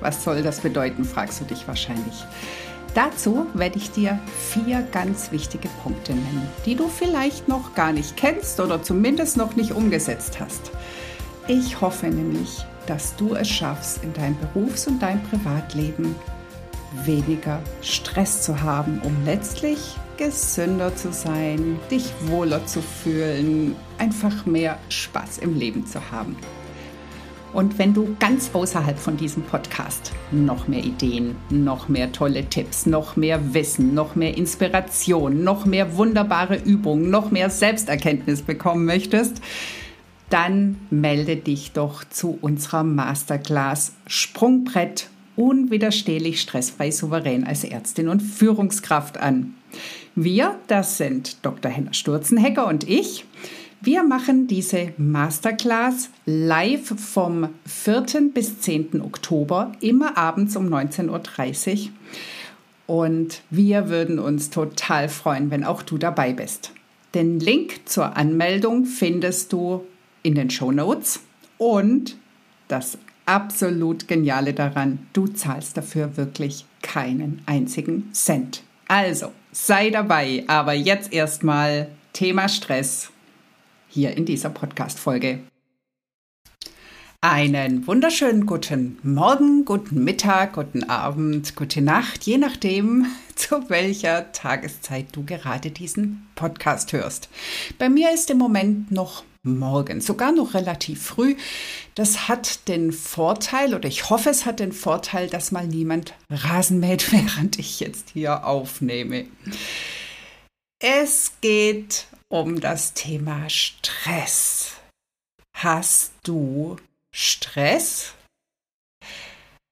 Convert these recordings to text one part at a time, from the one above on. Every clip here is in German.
Was soll das bedeuten, fragst du dich wahrscheinlich. Dazu werde ich dir vier ganz wichtige Punkte nennen, die du vielleicht noch gar nicht kennst oder zumindest noch nicht umgesetzt hast. Ich hoffe nämlich, dass du es schaffst, in deinem Berufs- und deinem Privatleben weniger Stress zu haben, um letztlich gesünder zu sein, dich wohler zu fühlen, einfach mehr Spaß im Leben zu haben. Und wenn du ganz außerhalb von diesem Podcast noch mehr Ideen, noch mehr tolle Tipps, noch mehr Wissen, noch mehr Inspiration, noch mehr wunderbare Übungen, noch mehr Selbsterkenntnis bekommen möchtest, dann melde dich doch zu unserer Masterclass Sprungbrett unwiderstehlich stressfrei souverän als Ärztin und Führungskraft an. Wir, das sind Dr. Henna Sturzenhecker und ich. Wir machen diese Masterclass live vom 4. bis 10. Oktober, immer abends um 19.30 Uhr. Und wir würden uns total freuen, wenn auch du dabei bist. Den Link zur Anmeldung findest du in den Show Notes und das absolut Geniale daran, du zahlst dafür wirklich keinen einzigen Cent. Also sei dabei, aber jetzt erstmal Thema Stress hier in dieser Podcast-Folge. Einen wunderschönen guten Morgen, guten Mittag, guten Abend, gute Nacht, je nachdem, zu welcher Tageszeit du gerade diesen Podcast hörst. Bei mir ist im Moment noch morgen, sogar noch relativ früh. Das hat den Vorteil, oder ich hoffe, es hat den Vorteil, dass mal niemand Rasen mäht, während ich jetzt hier aufnehme. Es geht um das Thema Stress. Hast du Stress?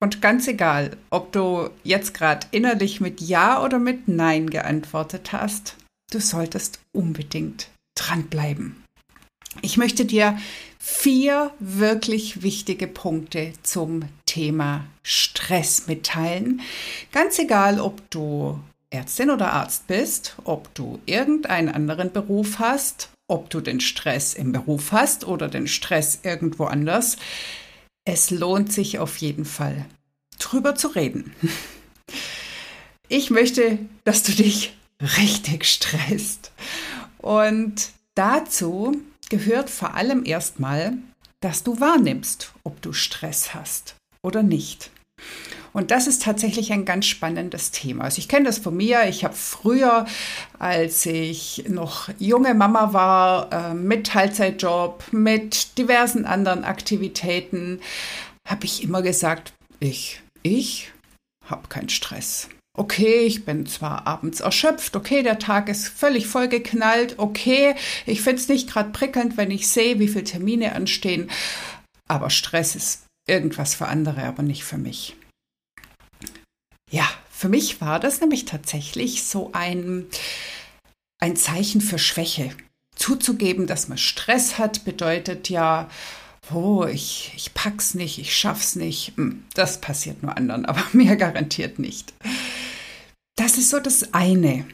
Und ganz egal, ob du jetzt gerade innerlich mit Ja oder mit Nein geantwortet hast, du solltest unbedingt dranbleiben. Ich möchte dir vier wirklich wichtige Punkte zum Thema Stress mitteilen. Ganz egal, ob du Ärztin oder Arzt bist, ob du irgendeinen anderen Beruf hast, ob du den Stress im Beruf hast oder den Stress irgendwo anders. Es lohnt sich auf jeden Fall, drüber zu reden. Ich möchte, dass du dich richtig stresst. Und dazu gehört vor allem erstmal, dass du wahrnimmst, ob du Stress hast oder nicht. Und das ist tatsächlich ein ganz spannendes Thema. Also ich kenne das von mir. Ich habe früher, als ich noch junge Mama war, äh, mit Teilzeitjob, mit diversen anderen Aktivitäten, habe ich immer gesagt, ich, ich habe keinen Stress. Okay, ich bin zwar abends erschöpft, okay, der Tag ist völlig vollgeknallt, okay, ich finde es nicht gerade prickelnd, wenn ich sehe, wie viele Termine anstehen, aber Stress ist irgendwas für andere, aber nicht für mich. Für mich war das nämlich tatsächlich so ein, ein Zeichen für Schwäche. Zuzugeben, dass man Stress hat, bedeutet ja, oh, ich, ich pack's nicht, ich schaff's nicht. Hm, das passiert nur anderen, aber mir garantiert nicht. Das ist so das eine.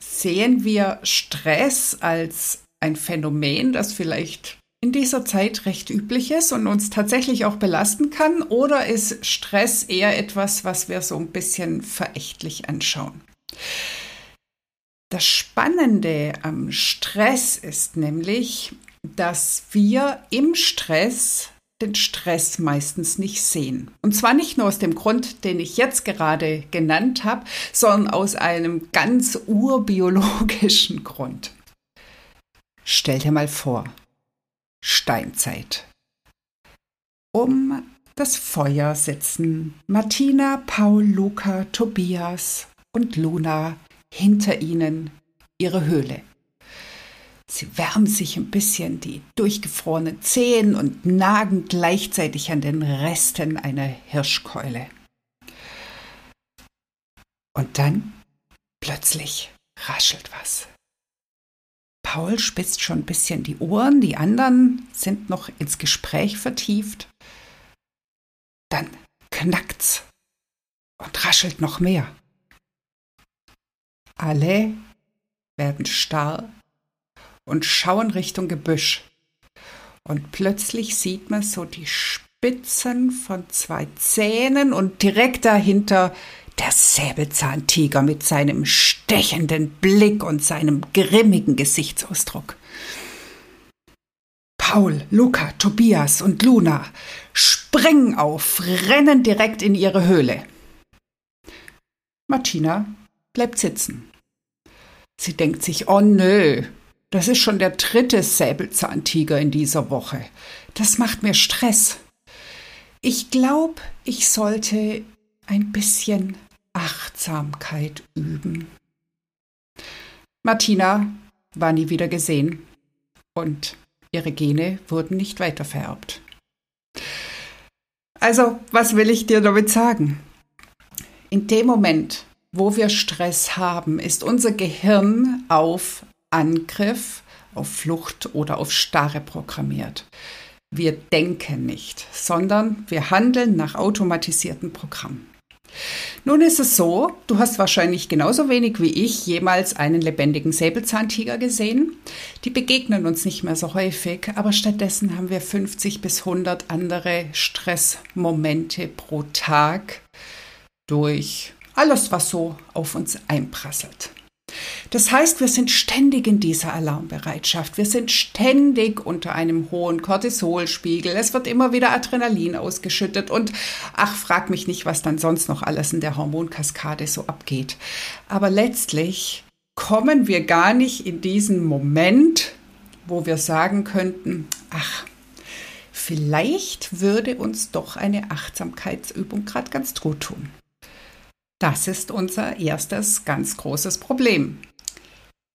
Sehen wir Stress als ein Phänomen, das vielleicht in dieser Zeit recht üblich ist und uns tatsächlich auch belasten kann? Oder ist Stress eher etwas, was wir so ein bisschen verächtlich anschauen? Das Spannende am Stress ist nämlich, dass wir im Stress den Stress meistens nicht sehen. Und zwar nicht nur aus dem Grund, den ich jetzt gerade genannt habe, sondern aus einem ganz urbiologischen Grund. Stell dir mal vor, Steinzeit. Um das Feuer sitzen Martina, Paul, Luca, Tobias und Luna hinter ihnen ihre Höhle. Sie wärmen sich ein bisschen die durchgefrorenen Zehen und nagen gleichzeitig an den Resten einer Hirschkeule. Und dann plötzlich raschelt was. Paul spitzt schon ein bisschen die Ohren, die anderen sind noch ins Gespräch vertieft. Dann knackt's und raschelt noch mehr. Alle werden starr und schauen Richtung Gebüsch. Und plötzlich sieht man so die Spitzen von zwei Zähnen und direkt dahinter der Säbelzahntiger mit seinem stechenden Blick und seinem grimmigen Gesichtsausdruck. Paul, Luca, Tobias und Luna springen auf, rennen direkt in ihre Höhle. Martina bleibt sitzen. Sie denkt sich, oh nö, das ist schon der dritte Säbelzahntiger in dieser Woche. Das macht mir Stress. Ich glaube, ich sollte ein bisschen Achtsamkeit üben. Martina war nie wieder gesehen und ihre Gene wurden nicht weiter vererbt. Also, was will ich dir damit sagen? In dem Moment, wo wir Stress haben, ist unser Gehirn auf Angriff, auf Flucht oder auf Starre programmiert. Wir denken nicht, sondern wir handeln nach automatisierten Programmen. Nun ist es so, du hast wahrscheinlich genauso wenig wie ich jemals einen lebendigen Säbelzahntiger gesehen. Die begegnen uns nicht mehr so häufig, aber stattdessen haben wir 50 bis 100 andere Stressmomente pro Tag durch alles, was so auf uns einprasselt. Das heißt, wir sind ständig in dieser Alarmbereitschaft. Wir sind ständig unter einem hohen Cortisolspiegel. Es wird immer wieder Adrenalin ausgeschüttet und ach, frag mich nicht, was dann sonst noch alles in der Hormonkaskade so abgeht. Aber letztlich kommen wir gar nicht in diesen Moment, wo wir sagen könnten, ach, vielleicht würde uns doch eine Achtsamkeitsübung gerade ganz gut tun. Das ist unser erstes ganz großes Problem.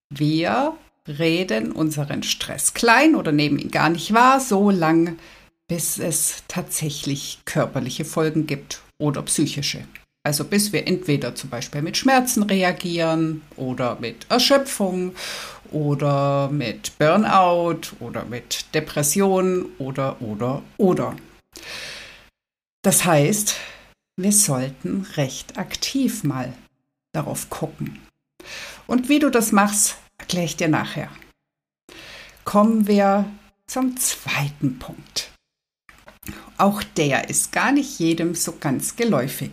Wir reden unseren Stress klein oder nehmen ihn gar nicht wahr, so lange, bis es tatsächlich körperliche Folgen gibt oder psychische. Also bis wir entweder zum Beispiel mit Schmerzen reagieren oder mit Erschöpfung oder mit Burnout oder mit Depression oder oder oder. Das heißt, wir sollten recht aktiv mal darauf gucken. Und wie du das machst, erkläre ich dir nachher. Kommen wir zum zweiten Punkt. Auch der ist gar nicht jedem so ganz geläufig.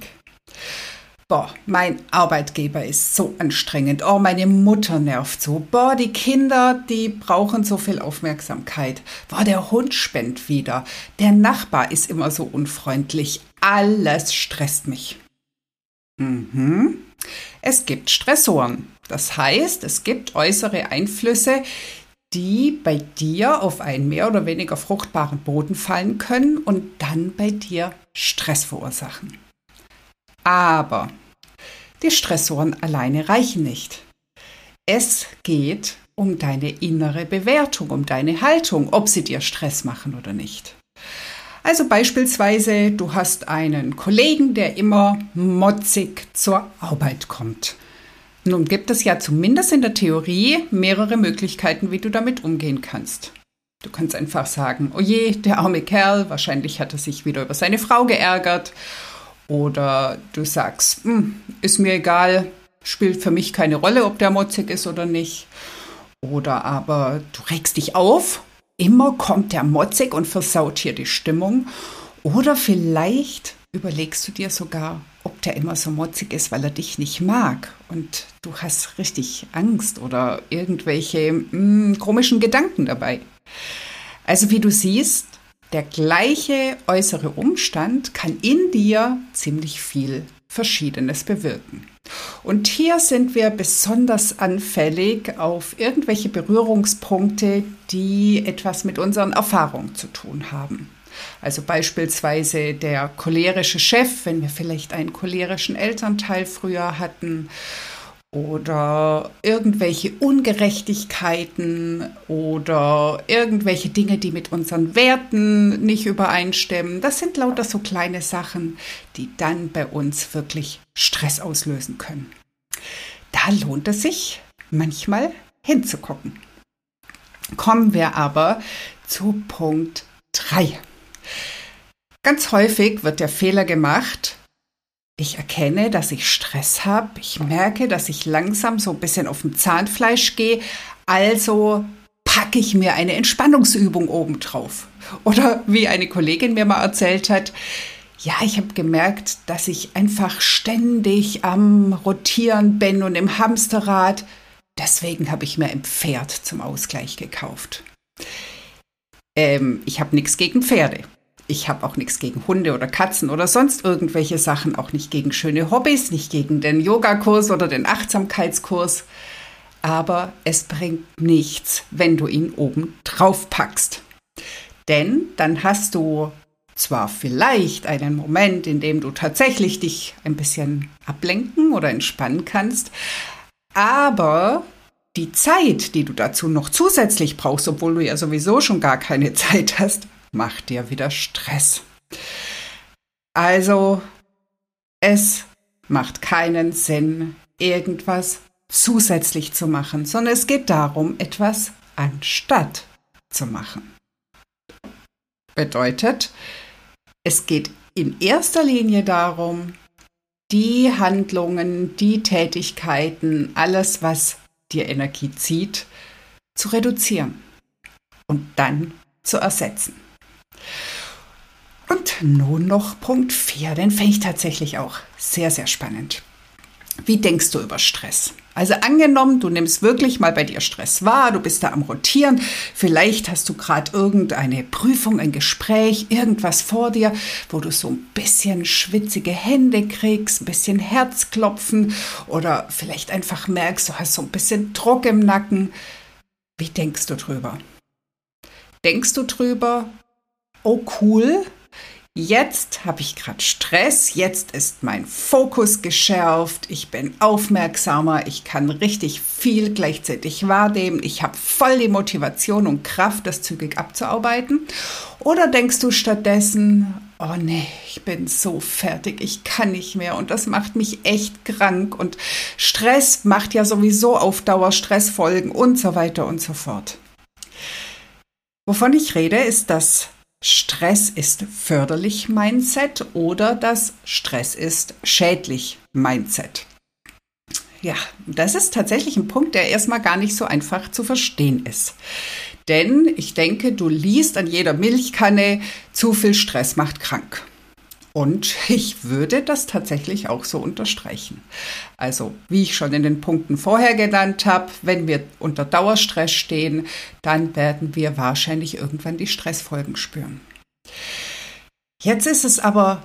Boah, mein Arbeitgeber ist so anstrengend. Oh, meine Mutter nervt so. Boah, die Kinder, die brauchen so viel Aufmerksamkeit. Boah, der Hund spennt wieder. Der Nachbar ist immer so unfreundlich. Alles stresst mich. Mhm. Es gibt Stressoren. Das heißt, es gibt äußere Einflüsse, die bei dir auf einen mehr oder weniger fruchtbaren Boden fallen können und dann bei dir Stress verursachen. Aber die Stressoren alleine reichen nicht. Es geht um deine innere Bewertung, um deine Haltung, ob sie dir Stress machen oder nicht. Also beispielsweise, du hast einen Kollegen, der immer motzig zur Arbeit kommt. Nun gibt es ja zumindest in der Theorie mehrere Möglichkeiten, wie du damit umgehen kannst. Du kannst einfach sagen, oh je, der arme Kerl, wahrscheinlich hat er sich wieder über seine Frau geärgert. Oder du sagst, hm, ist mir egal, spielt für mich keine Rolle, ob der motzig ist oder nicht. Oder aber du regst dich auf immer kommt der motzig und versaut hier die Stimmung. Oder vielleicht überlegst du dir sogar, ob der immer so motzig ist, weil er dich nicht mag und du hast richtig Angst oder irgendwelche mh, hm, komischen Gedanken dabei. Also wie du siehst, der gleiche äußere Umstand kann in dir ziemlich viel Verschiedenes bewirken. Und hier sind wir besonders anfällig auf irgendwelche Berührungspunkte, die etwas mit unseren Erfahrungen zu tun haben. Also beispielsweise der cholerische Chef, wenn wir vielleicht einen cholerischen Elternteil früher hatten, oder irgendwelche Ungerechtigkeiten oder irgendwelche Dinge, die mit unseren Werten nicht übereinstimmen. Das sind lauter so kleine Sachen, die dann bei uns wirklich Stress auslösen können. Da lohnt es sich manchmal hinzugucken. Kommen wir aber zu Punkt 3. Ganz häufig wird der Fehler gemacht, ich erkenne, dass ich Stress habe. Ich merke, dass ich langsam so ein bisschen auf dem Zahnfleisch gehe. Also packe ich mir eine Entspannungsübung obendrauf. Oder wie eine Kollegin mir mal erzählt hat, ja, ich habe gemerkt, dass ich einfach ständig am Rotieren bin und im Hamsterrad. Deswegen habe ich mir ein Pferd zum Ausgleich gekauft. Ähm, ich habe nichts gegen Pferde. Ich habe auch nichts gegen Hunde oder Katzen oder sonst irgendwelche Sachen, auch nicht gegen schöne Hobbys, nicht gegen den Yogakurs oder den Achtsamkeitskurs. Aber es bringt nichts, wenn du ihn oben drauf packst. Denn dann hast du zwar vielleicht einen Moment, in dem du tatsächlich dich ein bisschen ablenken oder entspannen kannst, aber die Zeit, die du dazu noch zusätzlich brauchst, obwohl du ja sowieso schon gar keine Zeit hast, macht dir wieder Stress. Also, es macht keinen Sinn, irgendwas zusätzlich zu machen, sondern es geht darum, etwas anstatt zu machen. Bedeutet, es geht in erster Linie darum, die Handlungen, die Tätigkeiten, alles, was dir Energie zieht, zu reduzieren und dann zu ersetzen. Und nun noch Punkt 4, den fände ich tatsächlich auch sehr, sehr spannend. Wie denkst du über Stress? Also angenommen, du nimmst wirklich mal bei dir Stress wahr, du bist da am Rotieren, vielleicht hast du gerade irgendeine Prüfung, ein Gespräch, irgendwas vor dir, wo du so ein bisschen schwitzige Hände kriegst, ein bisschen Herzklopfen oder vielleicht einfach merkst, du hast so ein bisschen Druck im Nacken. Wie denkst du drüber? Denkst du drüber, oh cool, Jetzt habe ich gerade Stress, jetzt ist mein Fokus geschärft, ich bin aufmerksamer, ich kann richtig viel gleichzeitig wahrnehmen, ich habe voll die Motivation und Kraft, das zügig abzuarbeiten. Oder denkst du stattdessen, oh nee, ich bin so fertig, ich kann nicht mehr. Und das macht mich echt krank. Und Stress macht ja sowieso auf Dauer Stressfolgen und so weiter und so fort. Wovon ich rede, ist das Stress ist förderlich Mindset oder das Stress ist schädlich Mindset. Ja, das ist tatsächlich ein Punkt, der erstmal gar nicht so einfach zu verstehen ist. Denn ich denke, du liest an jeder Milchkanne, zu viel Stress macht krank. Und ich würde das tatsächlich auch so unterstreichen. Also, wie ich schon in den Punkten vorher genannt habe, wenn wir unter Dauerstress stehen, dann werden wir wahrscheinlich irgendwann die Stressfolgen spüren. Jetzt ist es aber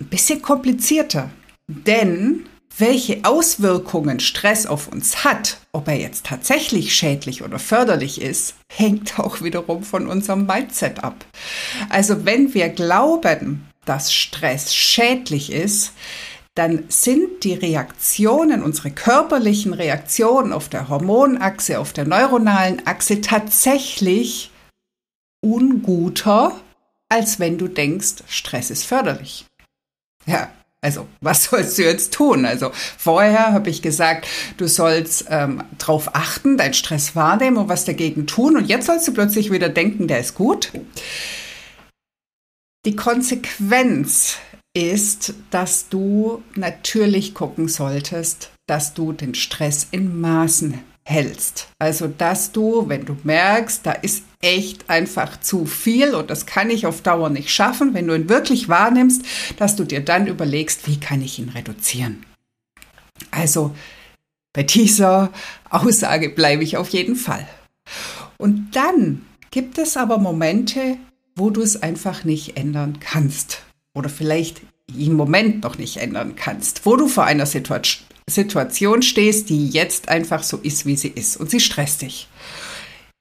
ein bisschen komplizierter, denn welche Auswirkungen Stress auf uns hat, ob er jetzt tatsächlich schädlich oder förderlich ist, hängt auch wiederum von unserem Mindset ab. Also wenn wir glauben, dass Stress schädlich ist, dann sind die Reaktionen, unsere körperlichen Reaktionen auf der Hormonachse, auf der neuronalen Achse tatsächlich unguter, als wenn du denkst, Stress ist förderlich. Ja, also, was sollst du jetzt tun? Also, vorher habe ich gesagt, du sollst ähm, darauf achten, deinen Stress wahrnehmen und was dagegen tun. Und jetzt sollst du plötzlich wieder denken, der ist gut. Die Konsequenz ist, dass du natürlich gucken solltest, dass du den Stress in Maßen hältst. Also, dass du, wenn du merkst, da ist echt einfach zu viel und das kann ich auf Dauer nicht schaffen, wenn du ihn wirklich wahrnimmst, dass du dir dann überlegst, wie kann ich ihn reduzieren. Also, bei dieser Aussage bleibe ich auf jeden Fall. Und dann gibt es aber Momente, wo du es einfach nicht ändern kannst. Oder vielleicht im Moment noch nicht ändern kannst, wo du vor einer Situa Situation stehst, die jetzt einfach so ist, wie sie ist und sie stresst dich.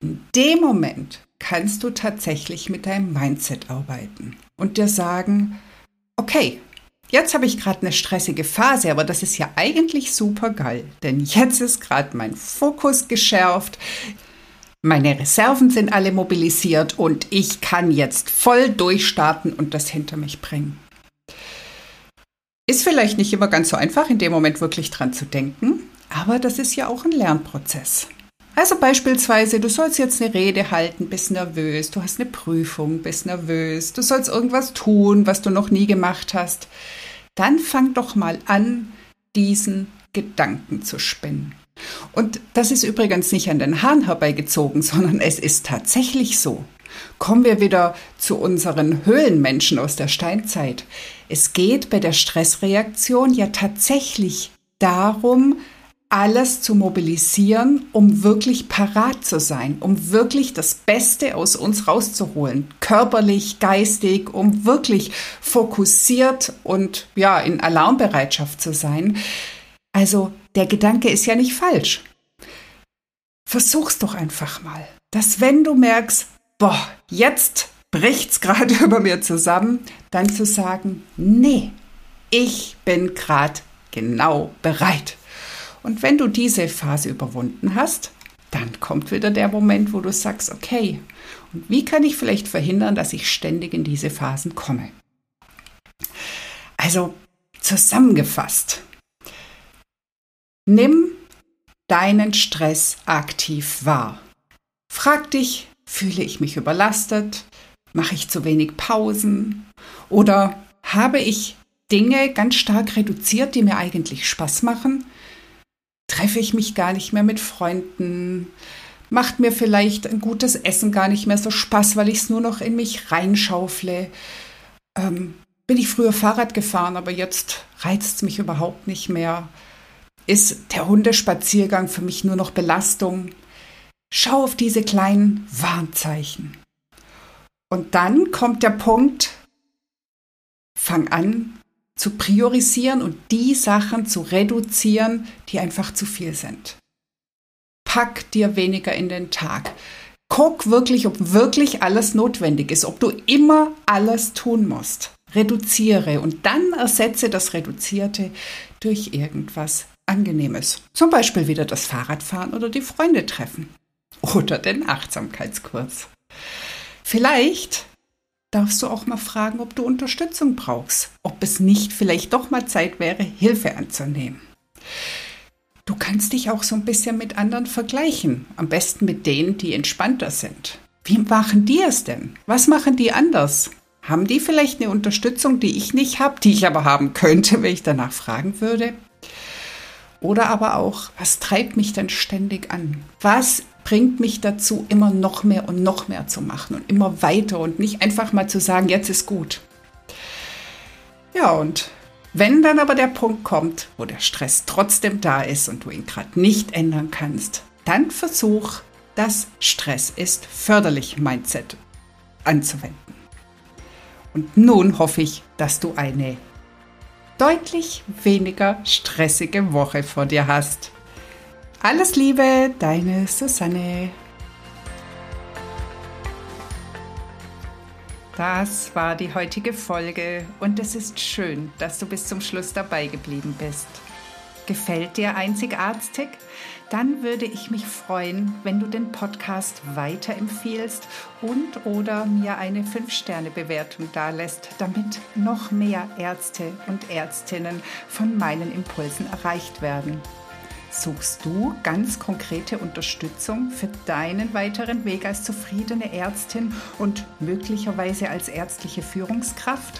In dem Moment kannst du tatsächlich mit deinem Mindset arbeiten und dir sagen, okay, jetzt habe ich gerade eine stressige Phase, aber das ist ja eigentlich super geil, denn jetzt ist gerade mein Fokus geschärft. Meine Reserven sind alle mobilisiert und ich kann jetzt voll durchstarten und das hinter mich bringen. Ist vielleicht nicht immer ganz so einfach, in dem Moment wirklich dran zu denken, aber das ist ja auch ein Lernprozess. Also beispielsweise, du sollst jetzt eine Rede halten, bist nervös, du hast eine Prüfung, bist nervös, du sollst irgendwas tun, was du noch nie gemacht hast. Dann fang doch mal an, diesen Gedanken zu spinnen. Und das ist übrigens nicht an den Haaren herbeigezogen, sondern es ist tatsächlich so. Kommen wir wieder zu unseren Höhlenmenschen aus der Steinzeit. Es geht bei der Stressreaktion ja tatsächlich darum, alles zu mobilisieren, um wirklich parat zu sein, um wirklich das Beste aus uns rauszuholen, körperlich, geistig, um wirklich fokussiert und ja, in Alarmbereitschaft zu sein. Also der Gedanke ist ja nicht falsch. Versuch's doch einfach mal, dass wenn du merkst, boah, jetzt bricht's gerade über mir zusammen, dann zu sagen, nee, ich bin gerade genau bereit. Und wenn du diese Phase überwunden hast, dann kommt wieder der Moment, wo du sagst, okay, und wie kann ich vielleicht verhindern, dass ich ständig in diese Phasen komme? Also zusammengefasst, Nimm deinen Stress aktiv wahr. Frag dich, fühle ich mich überlastet? Mache ich zu wenig Pausen? Oder habe ich Dinge ganz stark reduziert, die mir eigentlich Spaß machen? Treffe ich mich gar nicht mehr mit Freunden? Macht mir vielleicht ein gutes Essen gar nicht mehr so Spaß, weil ich es nur noch in mich reinschaufle? Ähm, bin ich früher Fahrrad gefahren, aber jetzt reizt es mich überhaupt nicht mehr? Ist der Hundespaziergang für mich nur noch Belastung. Schau auf diese kleinen Warnzeichen. Und dann kommt der Punkt, fang an zu priorisieren und die Sachen zu reduzieren, die einfach zu viel sind. Pack dir weniger in den Tag. Guck wirklich, ob wirklich alles notwendig ist, ob du immer alles tun musst. Reduziere und dann ersetze das Reduzierte durch irgendwas Angenehmes. Zum Beispiel wieder das Fahrradfahren oder die Freunde treffen. Oder den Achtsamkeitskurs. Vielleicht darfst du auch mal fragen, ob du Unterstützung brauchst. Ob es nicht vielleicht doch mal Zeit wäre, Hilfe anzunehmen. Du kannst dich auch so ein bisschen mit anderen vergleichen. Am besten mit denen, die entspannter sind. Wie machen die es denn? Was machen die anders? Haben die vielleicht eine Unterstützung, die ich nicht habe, die ich aber haben könnte, wenn ich danach fragen würde? Oder aber auch, was treibt mich denn ständig an? Was bringt mich dazu, immer noch mehr und noch mehr zu machen und immer weiter und nicht einfach mal zu sagen, jetzt ist gut. Ja, und wenn dann aber der Punkt kommt, wo der Stress trotzdem da ist und du ihn gerade nicht ändern kannst, dann versuch das Stress ist förderlich Mindset anzuwenden. Und nun hoffe ich, dass du eine deutlich weniger stressige Woche vor dir hast. Alles Liebe, deine Susanne. Das war die heutige Folge und es ist schön, dass du bis zum Schluss dabei geblieben bist. Gefällt dir Einzigartig? Dann würde ich mich freuen, wenn du den Podcast weiterempfiehlst und oder mir eine 5-Sterne-Bewertung dalässt, damit noch mehr Ärzte und Ärztinnen von meinen Impulsen erreicht werden. Suchst du ganz konkrete Unterstützung für deinen weiteren Weg als zufriedene Ärztin und möglicherweise als ärztliche Führungskraft?